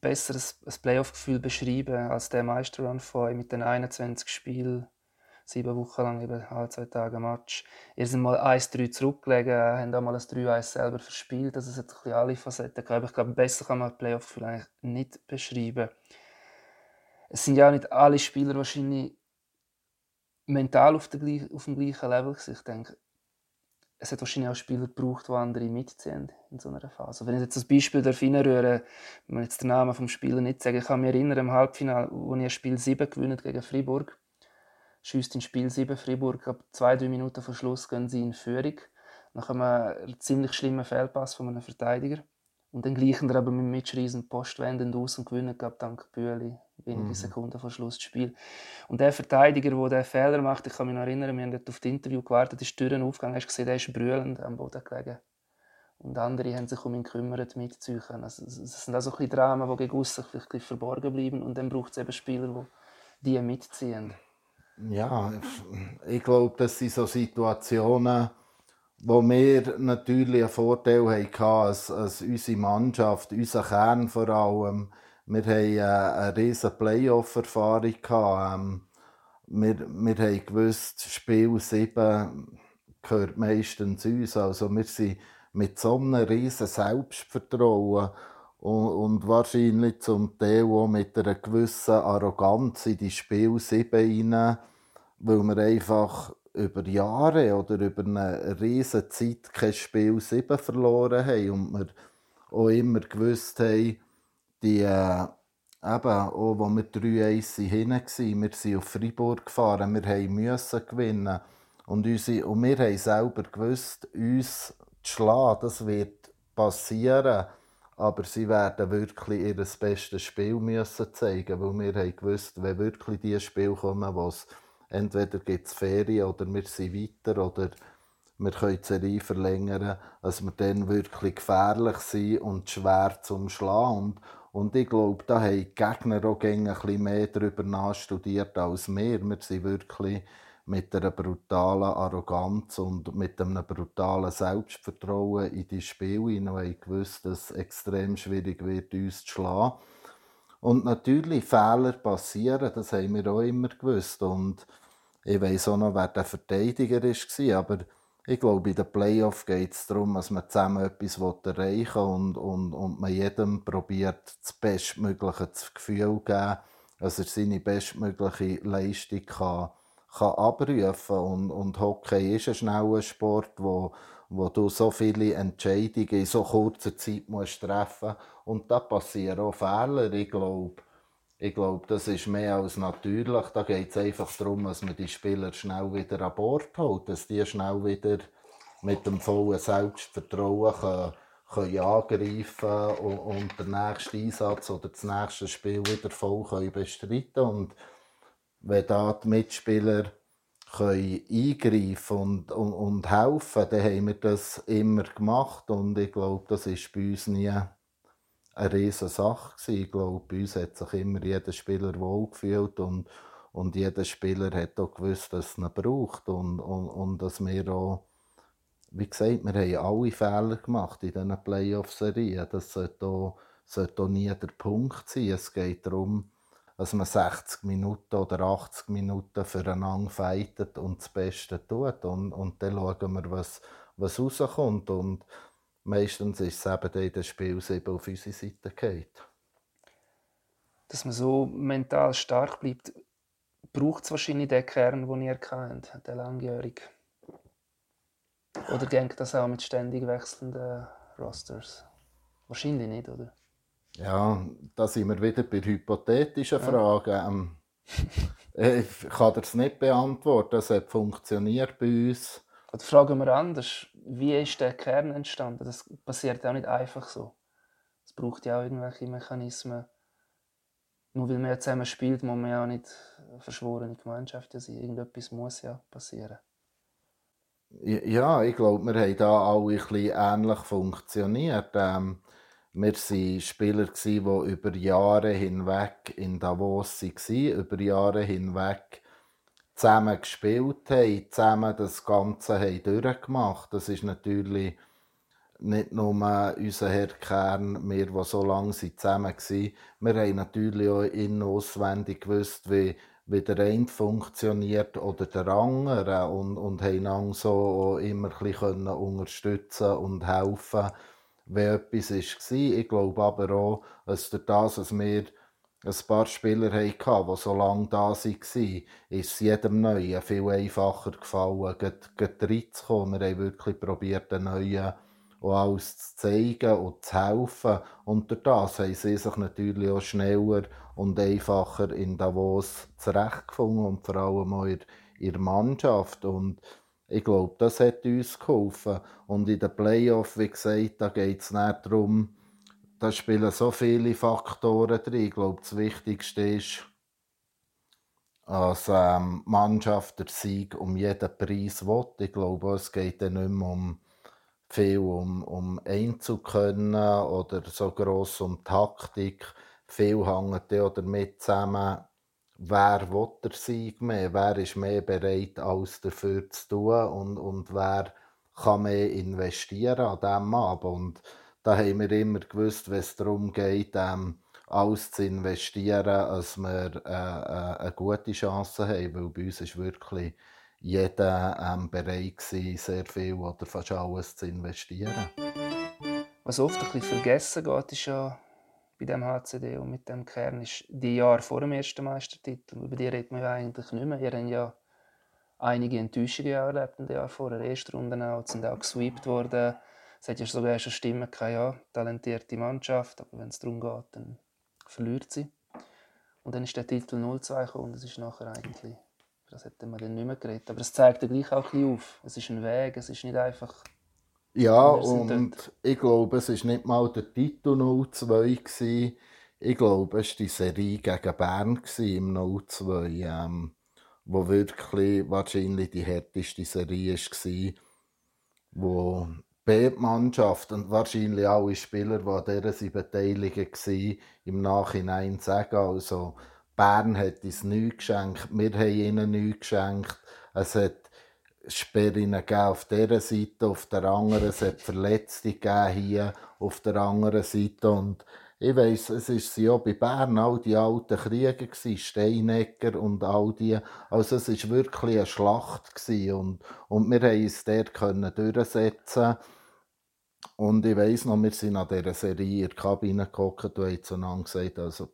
besser ein Playoff-Gefühl beschreiben als der Meisterrun von mit den 21 Spielen, sieben Wochen lang, eben alle zwei Tage Match. Ihr sind mal 1-3 zurückgelegen, haben auch mal ein 3-1 selber verspielt. Also es hat ein bisschen alle Facetten gehabt. Ich glaube, besser kann man Playoff-Gefühl eigentlich nicht beschreiben. Es sind ja auch nicht alle Spieler wahrscheinlich mental auf, der, auf dem gleichen Level. Ich denke, es hat wahrscheinlich auch Spieler gebraucht, die andere mitziehen in so einer Phase. Wenn ich jetzt das Beispiel reinrühren wenn man jetzt den Namen des Spielers nicht sagen, ich kann mich erinnern, im Halbfinale, wo ich Spiel 7 gewinnt gegen Fribourg, schießt in Spiel 7 Fribourg, ab zwei, drei Minuten vor Schluss gehen sie in Führung, nach einem ziemlich schlimmen Fehlpass von einem Verteidiger. Und dann gleichen wir aber mit Mitschreisen postwendend aus und gewinnen, glaube dank Bühli, wenige mhm. Sekunden vor Schluss des Spiels. Und der Verteidiger, der diesen Fehler macht, ich kann mich noch erinnern, wir haben dort auf das Interview gewartet, ist die Türen aufgegangen, hast gesehen, der ist brüllend am Boden gelegen. Und andere haben sich um ihn gekümmert, mitzuziehen. Also, das sind auch so ein bisschen Dramen, die gegen vielleicht verborgen bleiben. Und dann braucht es eben Spieler, die die mitziehen. Ja, ich glaube, das sind so Situationen, wo wir natürlich einen Vorteil hatten als, als unsere Mannschaft, unser Kern vor allem. Wir hatten eine riesige Playoff-Erfahrung. Ähm, wir, wir haben gewusst, Spiel 7 gehört meistens uns. Also wir sind mit so einem riesen Selbstvertrauen und, und wahrscheinlich zum Teil auch mit einer gewissen Arroganz in die Spiel 7 hinein, weil wir einfach über Jahre oder über eine riesige Zeit kein Spiel 7 verloren haben und wir auch immer gewusst haben, die, äh, eben, auch wo wir 3-1 hinten waren, wir sind auf Freiburg gefahren, wir mussten gewinnen. Und, unsere, und wir haben selber gewusst, uns zu schlagen, das wird passieren. Aber sie werden wirklich ihr bestes Spiel müssen zeigen weil wir haben gewusst, wenn wirklich die Spiel kommen, wo es entweder gibt es Ferien oder wir sind weiter oder wir können die Serie verlängern, dass wir dann wirklich gefährlich sind und schwer zum Schlagen. Und, und ich glaube, da haben die Gegner auch ein bisschen mehr darüber nachstudiert als wir. Wir sind wirklich mit einer brutalen Arroganz und mit einem brutalen Selbstvertrauen in die Spiele hinein und haben gewusst, dass es extrem schwierig wird, uns zu schlagen. Und natürlich, Fehler passieren, das haben wir auch immer gewusst. Und ich weiß auch noch, wer der Verteidiger war, aber ich glaube, in den Playoffs geht es darum, dass man zusammen etwas erreichen will und, und, und man jedem probiert, das bestmögliche Gefühl zu geben, dass er seine bestmögliche Leistung kann kann abrufen und, und Hockey ist ein schneller Sport, wo, wo du so viele Entscheidungen in so kurzer Zeit musst treffen und da passieren auch Fehler. Ich glaube, ich glaube, das ist mehr als natürlich. Da geht es einfach darum, dass man die Spieler schnell wieder an Bord holt, dass die schnell wieder mit dem vollen Selbstvertrauen können, können angreifen und, und den nächsten Einsatz oder das nächste Spiel wieder voll können bestreiten können wenn da die Mitspieler können eingreifen und, und, und helfen, dann haben wir das immer gemacht und ich glaube, das ist bei uns nie eine riesige Sache gewesen. Ich glaube, bei uns hat sich immer jeder Spieler wohlgefühlt und, und jeder Spieler hat auch gewusst, dass ihn braucht und, und, und dass wir auch, wie gesagt, wir haben alle Fehler gemacht in diesen Playoff-Serien. Das sollte auch, sollte auch nie der Punkt sein. Es geht darum, dass man 60 Minuten oder 80 Minuten füreinander fightet und das Beste tut. Und, und dann schauen wir, was, was rauskommt. Und meistens ist es eben dann in den Spiel auf unsere Seite geht. Dass man so mental stark bleibt, braucht es wahrscheinlich den Kern, den ihr kennt, den langjährigen. Oder denkt das auch mit ständig wechselnden Rosters? Wahrscheinlich nicht, oder? Ja, da sind wir wieder bei hypothetischen Fragen. Ja. Ähm, (laughs) ich kann das nicht beantworten. Es hat funktioniert bei uns. Oder fragen wir anders. Wie ist der Kern entstanden? Das passiert auch nicht einfach so. Es braucht ja auch irgendwelche Mechanismen. Nur weil man ja zusammen spielt, muss man ja auch nicht verschworene Gemeinschaft sein. Irgendetwas muss ja passieren. Ja, ich glaube, wir haben da alle ein bisschen ähnlich funktioniert. Ähm, wir waren Spieler, die über Jahre hinweg in Davos waren, über Jahre hinweg zusammen gespielt haben, zusammen das Ganze haben durchgemacht. Das ist natürlich nicht nur unser Herr Kern, wir, die so lange zusammen waren. Wir haben natürlich auch in auswendig gewusst, wie, wie der eine funktioniert oder der andere und, und haben so immer ein bisschen unterstützen und helfen wenn etwas war. Ich glaube aber auch, dass durch das, dass wir ein paar Spieler hatten, die so lange da waren, ist es jedem Neuen viel einfacher gefallen, reinzukommen. Wir haben wirklich probiert, den Neuen auch alles zu zeigen und zu helfen. Und durch das haben sie sich natürlich auch schneller und einfacher in Davos zurechtgefunden und vor allem auch in ihrer Mannschaft. Und ich glaube, das hat uns geholfen. Und in den Playoffs, wie gesagt, da geht es nicht darum, da spielen so viele Faktoren drin. Ich glaube, das Wichtigste ist, als ähm, Mannschaft der Sieg um jeden Preis will. Ich glaube, es geht dann nicht mehr um viel um, um Einzelkönnen oder so gross um Taktik. Viel hängt damit zusammen, wer will der Sieg mehr, wer ist mehr bereit, alles dafür zu tun und, und wer kann mehr investieren an diesem Abend. Und da haben wir immer gewusst, wenn es darum geht, ähm, alles zu investieren, dass wir äh, äh, eine gute Chance haben, weil bei uns ist wirklich jeder ähm, bereit sehr viel oder fast alles zu investieren. Was oft ein bisschen vergessen geht, ist ja bei dem HCD und mit dem Kern, ist die Jahre vor dem ersten Meistertitel. Über die redet man ja eigentlich nicht mehr. Ihr habt ja einige Enttäuschungen erlebt in den Jahren vor der ersten Runde auch, sind auch gesweept worden. Es hat ja sogar schon Stimmen gehabt, ja, talentierte Mannschaft, aber wenn es darum geht, dann verliert sie. Und dann ist der Titel 0-2 gekommen und es ist nachher eigentlich, das hätte man dann nicht mehr geredet. Aber es zeigt ja gleich auch ein bisschen auf. Es ist ein Weg, es ist nicht einfach... Ja, und dort. ich glaube, es war nicht mal der Titel 0-2. Ich glaube, es war die Serie gegen Bern im 0-2, ähm, wo wirklich wahrscheinlich die härteste Serie war, wo B-Mannschaft und wahrscheinlich alle Spieler, die an dieser beteiligt waren, im Nachhinein sagen, also Bern hat uns nichts geschenkt, wir haben ihnen nichts geschenkt. Es hat Sperren auf dieser Seite, auf der anderen, es hat Verletzte hier auf der anderen Seite und ich weiss, es ist ja bei Bern all die alten Krieger gewesen, Steinecker und all die. Also es ist wirklich eine Schlacht gewesen und, und wir haben uns dort können durchsetzen und ich weiss noch, wir sind an dieser Serie in der Kabine gekommen und haben zueinander gesagt, also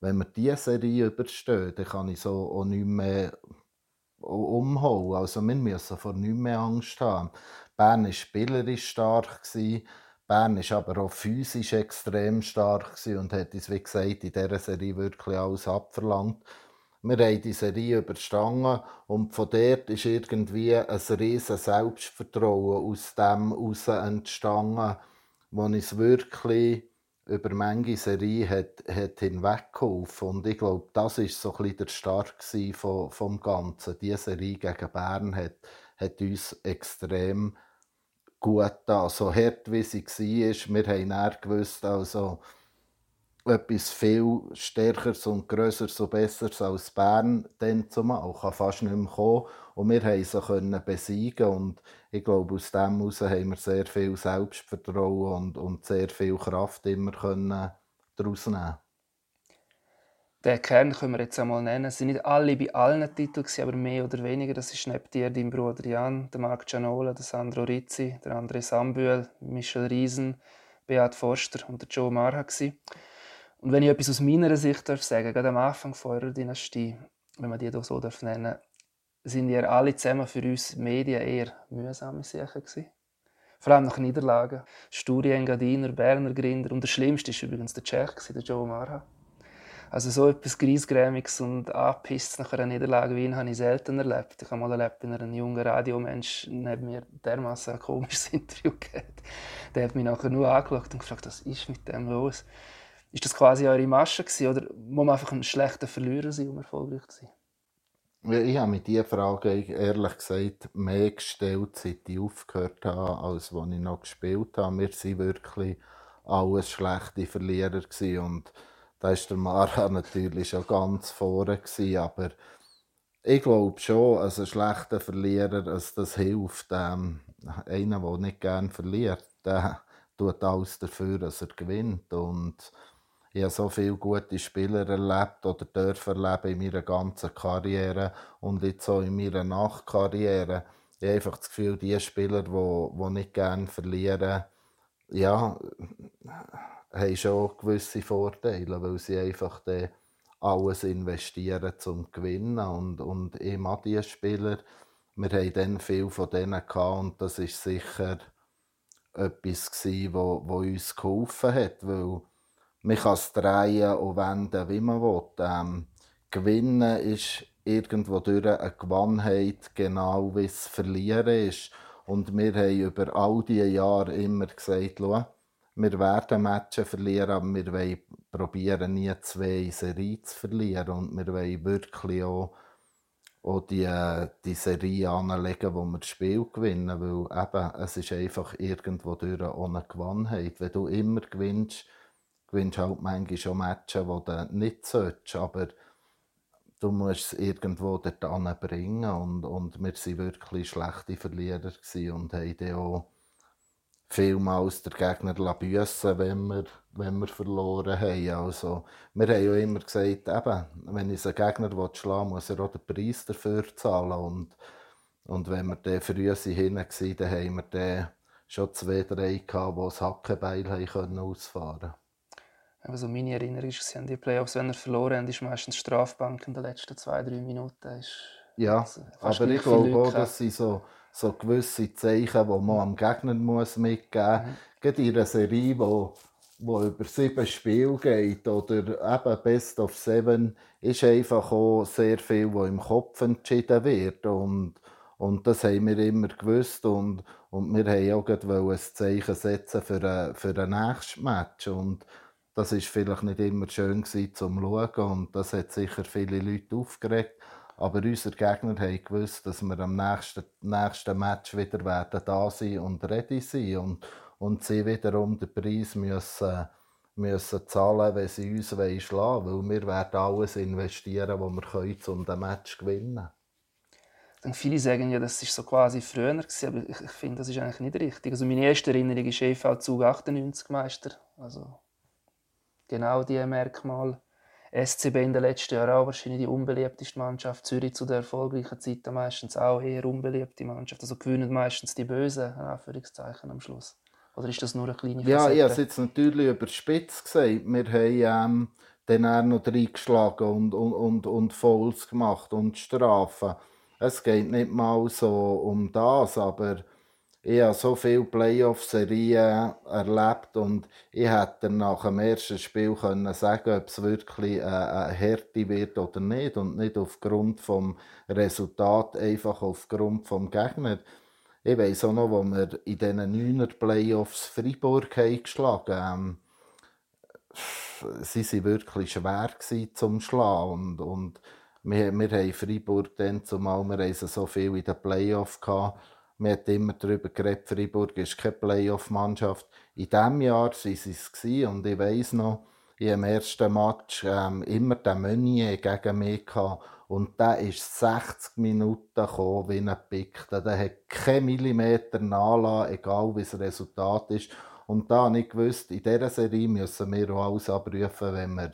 wenn wir diese Serie überstehen, dann kann ich so auch nicht mehr umhauen. Also wir müssen vor nichts mehr Angst haben. Bern war spielerisch stark. Gewesen. Bern war aber auch physisch extrem stark und hat uns, wie gesagt, in dieser Serie wirklich alles abverlangt. Wir haben die Serie überstanden und von dort ist irgendwie ein riesiges Selbstvertrauen aus dem heraus entstanden, wo uns wirklich über manche Serie hat, hat hinweggeholfen. Und ich glaube, das war so ein bisschen der Start vom Ganzen. Diese Serie gegen Bern hat, hat uns extrem gut da. So hart wie sie war, wir haben dann gewusst, also etwas viel Stärkeres und Größeres und Besseres als Bern dann zumal kann fast nicht mehr kommen. Und wir haben sie können besiegen und ich glaube, aus dem heraus haben wir sehr viel Selbstvertrauen und, und sehr viel Kraft immer können daraus nehmen den Kern können wir jetzt einmal nennen. Es sind nicht alle bei allen Titeln, aber mehr oder weniger. Das ist neben dir dein Bruder Jan, der Marc Gianola, der Sandro Rizzi, der André Sambüel, Michel Riesen, Beat Forster und der Joe Marha. Und wenn ich etwas aus meiner Sicht darf sagen, gerade am Anfang von eurer Dynastie, wenn man die doch so darf nennen, sind ihr alle zusammen für uns Medien eher mühsame Sachen gewesen. Vor allem nach Niederlagen. Sturi Engadiner, Berner Grinder und der schlimmste war übrigens der Tschech, der Joe Marha. Also so etwas Griesgrämiges und Anpisst nach einer Niederlage wie ihn habe ich selten erlebt. Ich habe mal erlebt, wenn ein junger Radiomensch neben mir dermaßen ein komisches (laughs) Interview gegeben Der hat mich nachher nur angeschaut und gefragt, was ist mit dem los? Ist das quasi eure Masche gewesen, oder muss man einfach ein schlechter Verlierer sein, um erfolgreich zu sein? Ich habe mir diese Frage ehrlich gesagt mehr gestellt, seit ich aufgehört habe, als als ich noch gespielt habe. Wir waren wirklich alles schlechte Verlierer und da war der Mara (laughs) natürlich schon ganz vorne, aber ich glaube schon, also ein schlechter Verlierer, also das hilft. Ähm, einer, der nicht gerne verliert, der tut alles dafür, dass er gewinnt. Und ich habe so viele gute Spieler erlebt oder dürfen erleben in meiner ganzen Karriere und jetzt auch in meiner Nachkarriere. Ich habe einfach das Gefühl, die Spieler, die, die nicht gerne verlieren, ja, haben schon gewisse Vorteile, weil sie einfach alles investieren zum Gewinnen. Und, und mag diese Spieler, wir haben dann viel von denen gehabt und das ist sicher etwas gewesen, uns geholfen hat, weil man kann es drehen und wenden, wie man will. Ähm, gewinnen ist irgendwo durch eine Gewannheit, genau wie es Verlieren ist. Und wir haben über all diese Jahre immer gesagt, wir werden Matches verlieren, aber wir wollen probieren, nie zwei Serien zu verlieren. Und wir wollen wirklich auch, auch die, die Serie anlegen, wo wir das Spiel gewinnen. Weil eben, es ist einfach irgendwo durch ohne Gewannheit. Wenn du immer gewinnst, gewinnst halt manchmal schon Matches, die du nicht solltest. Aber du musst es irgendwo dorthin bringen und, und wir waren wirklich schlechte Verlierer und haben dann auch vielmals der Gegner büssen wenn wir, wenn wir verloren haben. Also, wir haben ja immer gesagt, eben, wenn ich einen Gegner schlagen will, muss er auch den Preis dafür zahlen. Und, und wenn wir dann früh hin waren, dann haben wir dann schon zwei, drei gehabt, die das Hackenbeil ausfahren konnten. Also meine Erinnerung ist, an die Playoffs, wenn er verloren hat, ist meistens Strafbank in den letzten zwei, drei Minuten. Ist ja, aber ich glaube auch, dass sie so so gewisse Zeichen, die man am Gegner muss mitgeben muss. Mhm. Gerade in einer Serie, wo, wo über sieben Spiele geht oder eben Best of Seven, ist einfach auch sehr viel, was im Kopf entschieden wird. Und, und das haben wir immer gewusst. Und, und wir wollten auch ein Zeichen setzen für ein, für ein nächstes Match. Und das war vielleicht nicht immer schön gewesen, zum Schauen. Und das hat sicher viele Leute aufgeregt. Aber unsere Gegner haben gewusst, dass wir am nächsten, nächsten Match wieder werden da sein und ready sein und, und sie wiederum den Preis müssen, müssen zahlen, wenn sie uns schlagen wollen. Weil wir werden alles investieren, was wir können, um das Match zu gewinnen. Dann viele sagen ja, das war so quasi früher, gewesen, aber ich, ich finde, das ist eigentlich nicht richtig. Also meine erste Erinnerung ist EV Zug 98 Meister. Also genau diese Merkmale. SCB in den letzten Jahren auch wahrscheinlich die unbeliebteste Mannschaft. Zürich zu der erfolgreichen Zeit meistens auch eher unbeliebte Mannschaft. Also gewinnen meistens die Bösen, in Anführungszeichen, am Schluss. Oder ist das nur eine kleine Ja, Facette? ich habe es jetzt natürlich überspitzt gesagt. Wir haben ähm, dann auch noch reingeschlagen und, und, und, und Fouls gemacht und Strafen. Es geht nicht mal so um das, aber ich habe so viele Playoff-Serien erlebt und ich hätte nach dem ersten Spiel können sagen ob es wirklich eine Härte wird oder nicht und nicht aufgrund des Resultats, einfach aufgrund des Gegner. Ich weiss auch noch, wo wir in diesen 9er Playoffs Freiburg geschlagen haben. Ähm, sie waren wirklich schwer zum Schlagen und, und wir, wir haben Freiburg dann zumal, wir so viel in den Playoffs gehabt, man hat immer darüber geredet, Freiburg ist keine Playoff-Mannschaft. In diesem Jahr waren sie es und ich weiss noch, im ersten Match ähm, immer den Meunier gegen mich gehabt. Und der ist 60 Minuten gekommen wie ein Pick. Der hat keinen Millimeter nachlassen, egal wie das Resultat ist. Und da habe ich gewusst, in dieser Serie müssen wir auch alles abrufen, wenn wir,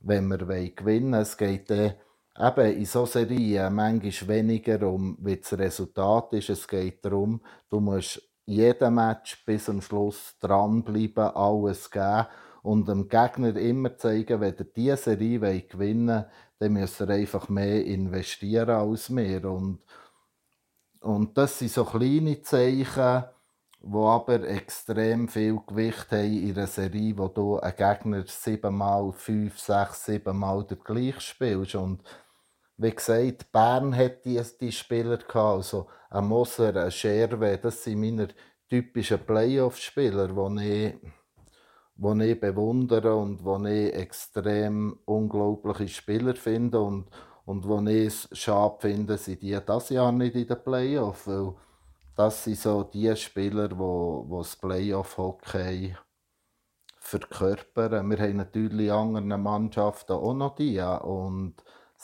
wenn wir gewinnen wollen. Es geht dann eben in so Serien manchmal weniger um, wie das Resultat ist. Es geht darum, du musst jeden Match bis zum Schluss dranbleiben, alles geben und dem Gegner immer zeigen, wenn er diese Serie gewinnen will, dann muss er einfach mehr investieren als wir. Und, und das sind so kleine Zeichen, die aber extrem viel Gewicht haben in einer Serie, wo du einen Gegner siebenmal, fünf, sechs, siebenmal der gleich spielst. Und wie gesagt, Bern hat die, Spieler gehabt, also ein Moser, ein Scherwe, das sind meine typischen Playoff-Spieler, die ich, die ich bewundere und die ich extrem unglaubliche Spieler finde und, und wo ich schade finde, sind die das Jahr nicht in den Playoff, weil das sind so die Spieler, die, die das Playoff-Hockey verkörpern. Wir haben natürlich andere Mannschaften auch noch die und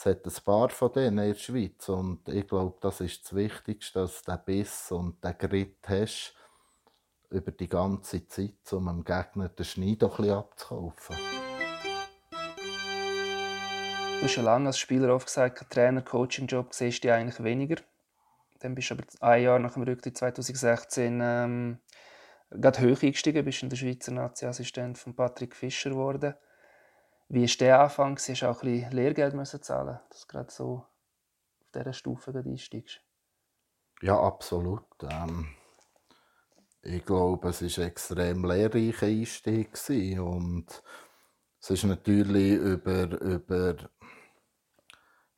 es hat ein paar von denen in der Schweiz und ich glaube, das ist das Wichtigste, dass du den Biss und den Grit hast über die ganze Zeit, um dem Gegner den Schnee doch ein bisschen abzukaufen. Du hast schon lange als Spieler oft gesagt, Trainer, Coaching-Job siehst du eigentlich weniger. Dann bist du aber ein Jahr nach dem Rücktritt 2016 ähm, gerade hoch eingestiegen, bist in der Schweizer Nazi-Assistent von Patrick Fischer geworden. Wie war der Anfang? Du musst auch ein bisschen Lehrgeld müssen zahlen, dass du gerade so auf dieser Stufe einsteigst. Ja, absolut. Ähm, ich glaube, es war ein extrem lehrreicher Einstieg. Und es ist natürlich über, über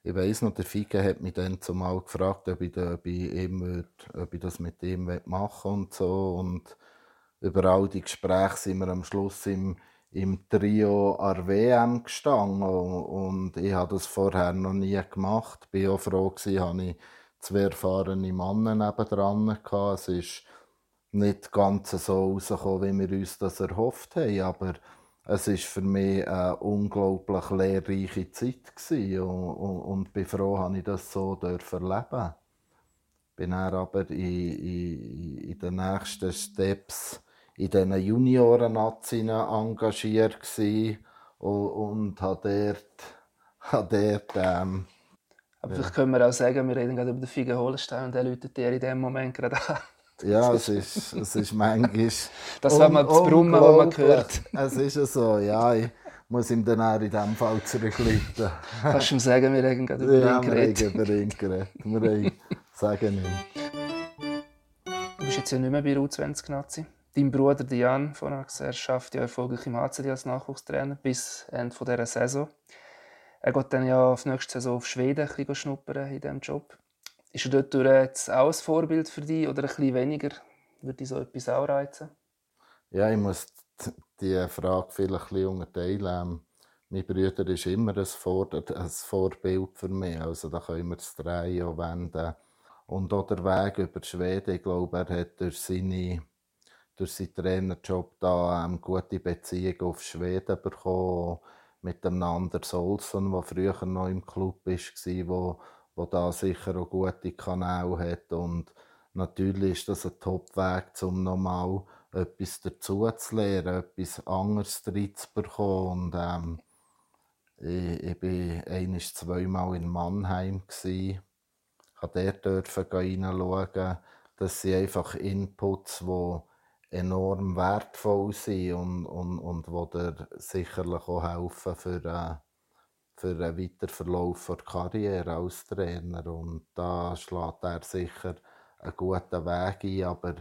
ich weiss noch, der Fike hat mich dann zumal gefragt, ob ich, ob ich, ihm, ob ich das mit ihm machen und so. Und über all die Gespräche sind wir am Schluss im im Trio an WM gestanden und ich habe das vorher noch nie gemacht. Ich war auch froh, dass ich zwei erfahrene Männer nebendran hatte. Es ist nicht ganz so rausgekommen, wie wir uns das erhofft haben, aber es ist für mich eine unglaublich lehrreiche Zeit gewesen. und, und, und bin froh, dass ich das so erleben bin dann aber in, in, in den nächsten Steps in diesen Junioren-Nazien engagiert und, und habe dort, (laughs) habe dort ähm, aber vielleicht können wir auch sagen, wir reden gerade über den Figen Holenstein und der läutet dir in dem Moment gerade an. (laughs) Ja, es ist, es ist manchmal. (laughs) Das war mal das Brummen, das man gehört. Es ist ja so, ja. Ich muss ihm dann auch in diesem Fall zurückleiten. Kannst du ihm sagen, wir reden gerade über ja, ihn geredet? Ja, wir reden über ihn geredet. Wir sagen ihm. Du bist jetzt ja nicht mehr bei U20 Nazi. Dein Bruder Dian von er schafft ja erfolgreich im HCD als Nachwuchstrainer bis Ende dieser Saison. Er geht dann ja auf nächste Saison auf Schweden ein schnuppern in diesem Job. Ist er dort jetzt auch ein Vorbild für dich oder ein bisschen weniger? Würde dich so etwas auch reizen? Ja, ich muss die Frage vielleicht ein bisschen unterteilen. Ähm, mein Bruder ist immer ein, Vor ein Vorbild für mich. Also da können wir das Drehen wenden. Und auch der Weg über Schweden, ich glaube, er hat durch, seine, durch seinen Trainerjob da ähm, gute Beziehung auf Schweden bekommen mit dem Anders Olsson, der früher noch im Club war, wo, da sicher auch gute Kanäle hat. Und natürlich ist das ein Top-Weg, um nochmal etwas dazu zu lernen, etwas anderes drin zu bekommen. Und, ähm, ich, ich war einiges zweimal in Mannheim. Ich durfte dort reinschauen. Das sind einfach Inputs, die enorm wertvoll sind und, und, und wo dir sicherlich auch helfen für, äh, für einen weiteren Verlauf der Karriere als Trainer. Und da schlägt er sicher einen guten Weg ein, aber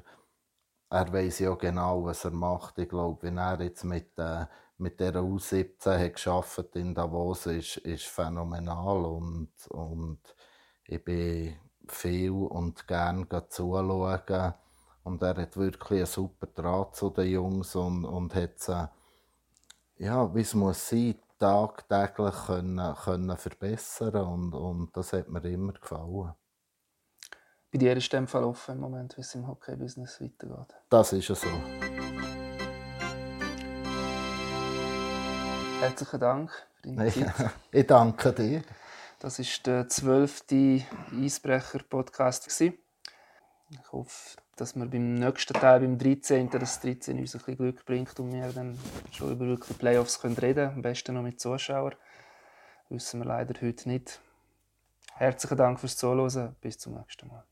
er weiß ja genau, was er macht. Ich glaube, wenn er jetzt mit, äh, mit der U17 hat in Davos, ist, ist phänomenal und, und ich bin viel und gern zuschauen und er hat wirklich einen super Draht zu den Jungs und, und hat sie, ja, wie es muss sein, tagtäglich können, können verbessern und, und das hat mir immer gefallen. Bei dir ist dem Fall offen im Moment, wie es im Hockey-Business weitergeht. Das ist ja so. Herzlichen Dank für deine Zeit. ich danke dir. Das war der zwölfte Eisbrecher-Podcast. Ich hoffe, dass wir beim nächsten Teil, beim 13., das 13 uns ein bisschen Glück bringt und wir dann schon über wirklich Playoffs reden können. Am besten noch mit Zuschauern. Das wissen wir leider heute nicht. Herzlichen Dank fürs Zuhören. Bis zum nächsten Mal.